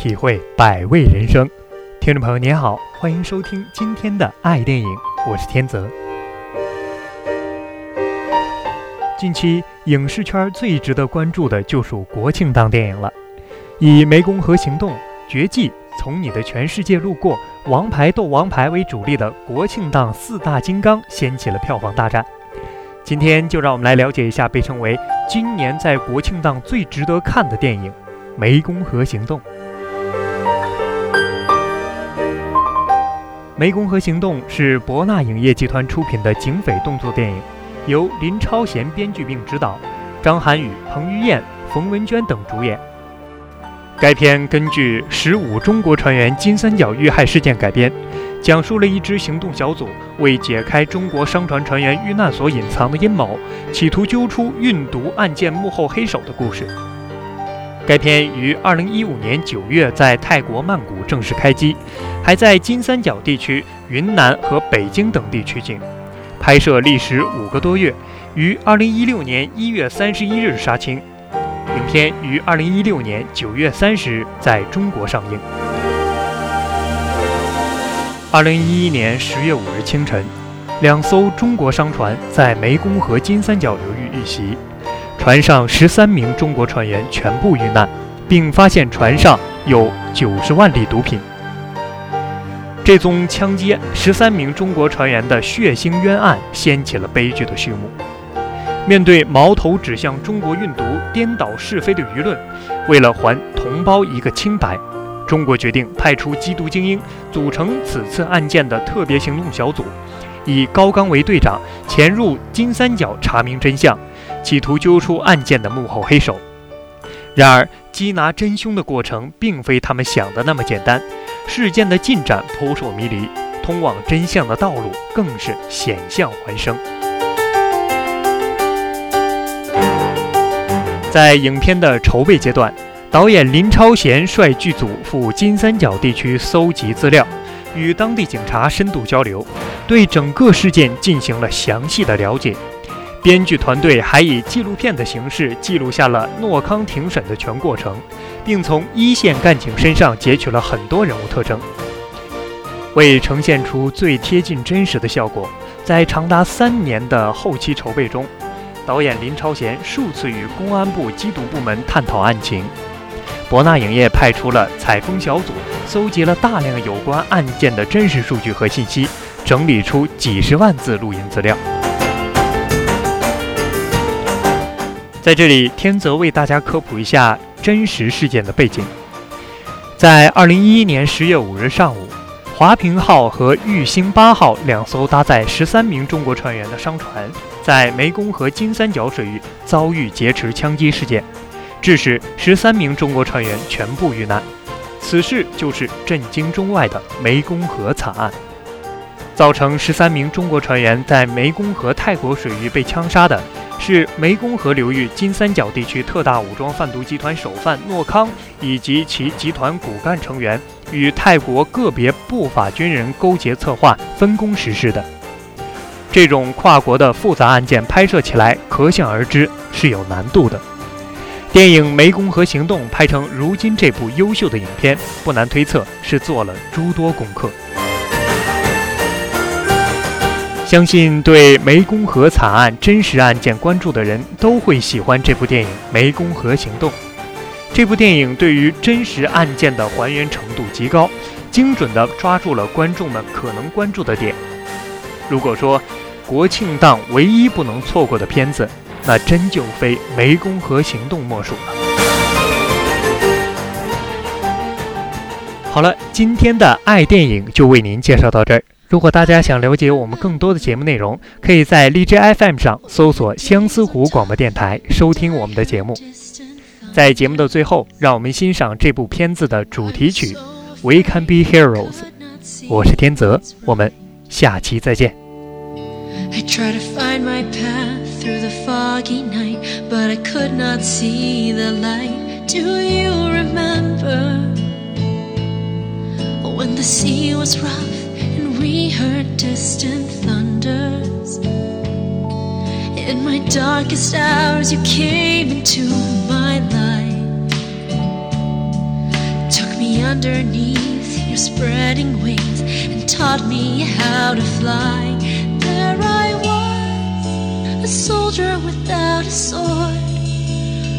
体会百味人生。听众朋友您好，欢迎收听今天的爱电影，我是天泽。近期影视圈最值得关注的就属国庆档电影了，以《湄公河行动》《绝技》《从你的全世界路过》《王牌斗王牌》为主力的国庆档四大金刚掀起了票房大战。今天就让我们来了解一下被称为今年在国庆档最值得看的电影。《湄公河行动》。《湄公河行动》是博纳影业集团出品的警匪动作电影，由林超贤编剧并执导，张涵予、彭于晏、冯文娟等主演。该片根据十五中国船员金三角遇害事件改编，讲述了一支行动小组为解开中国商船船员遇难所隐藏的阴谋，企图揪出运毒案件幕后黑手的故事。该片于二零一五年九月在泰国曼谷正式开机，还在金三角地区、云南和北京等地取景，拍摄历时五个多月，于二零一六年一月三十一日杀青。影片于二零一六年九月三十日在中国上映。二零一一年十月五日清晨，两艘中国商船在湄公河金三角流域遇袭。船上十三名中国船员全部遇难，并发现船上有九十万粒毒品。这宗枪击十三名中国船员的血腥冤案掀起了悲剧的序幕。面对矛头指向中国运毒、颠倒是非的舆论，为了还同胞一个清白，中国决定派出缉毒精英组成此次案件的特别行动小组，以高刚为队长，潜入金三角查明真相。企图揪出案件的幕后黑手，然而缉拿真凶的过程并非他们想的那么简单，事件的进展扑朔迷离，通往真相的道路更是险象环生。在影片的筹备阶段，导演林超贤率剧组赴金三角地区搜集资料，与当地警察深度交流，对整个事件进行了详细的了解。编剧团队还以纪录片的形式记录下了诺康庭审的全过程，并从一线干警身上截取了很多人物特征。为呈现出最贴近真实的效果，在长达三年的后期筹备中，导演林超贤数次与公安部缉毒部门探讨案情。博纳影业派出了采风小组，搜集了大量有关案件的真实数据和信息，整理出几十万字录音资料。在这里，天泽为大家科普一下真实事件的背景。在二零一一年十月五日上午，华平号和玉兴八号两艘搭载十三名中国船员的商船，在湄公河金三角水域遭遇劫持枪击事件，致使十三名中国船员全部遇难。此事就是震惊中外的湄公河惨案，造成十三名中国船员在湄公河泰国水域被枪杀的。是湄公河流域金三角地区特大武装贩毒集团首犯诺康以及其集团骨干成员与泰国个别不法军人勾结策划、分工实施的这种跨国的复杂案件，拍摄起来可想而知是有难度的。电影《湄公河行动》拍成如今这部优秀的影片，不难推测是做了诸多功课。相信对湄公河惨案真实案件关注的人都会喜欢这部电影《湄公河行动》。这部电影对于真实案件的还原程度极高，精准地抓住了观众们可能关注的点。如果说国庆档唯一不能错过的片子，那真就非《湄公河行动》莫属了。好了，今天的爱电影就为您介绍到这儿。如果大家想了解我们更多的节目内容，可以在荔枝 FM 上搜索相思湖广播电台收听我们的节目。在节目的最后，让我们欣赏这部片子的主题曲《We Can Be Heroes。我是天泽，我们下期再见。I tried to find my path through the foggy night, but I could not see the light. Do you remember when the sea was rough heard distant thunders? In my darkest hours, you came into my life, took me underneath your spreading wings, and taught me how to fly. There I was, a soldier without a sword,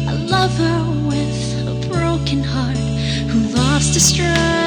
a lover with a broken heart who lost his strength.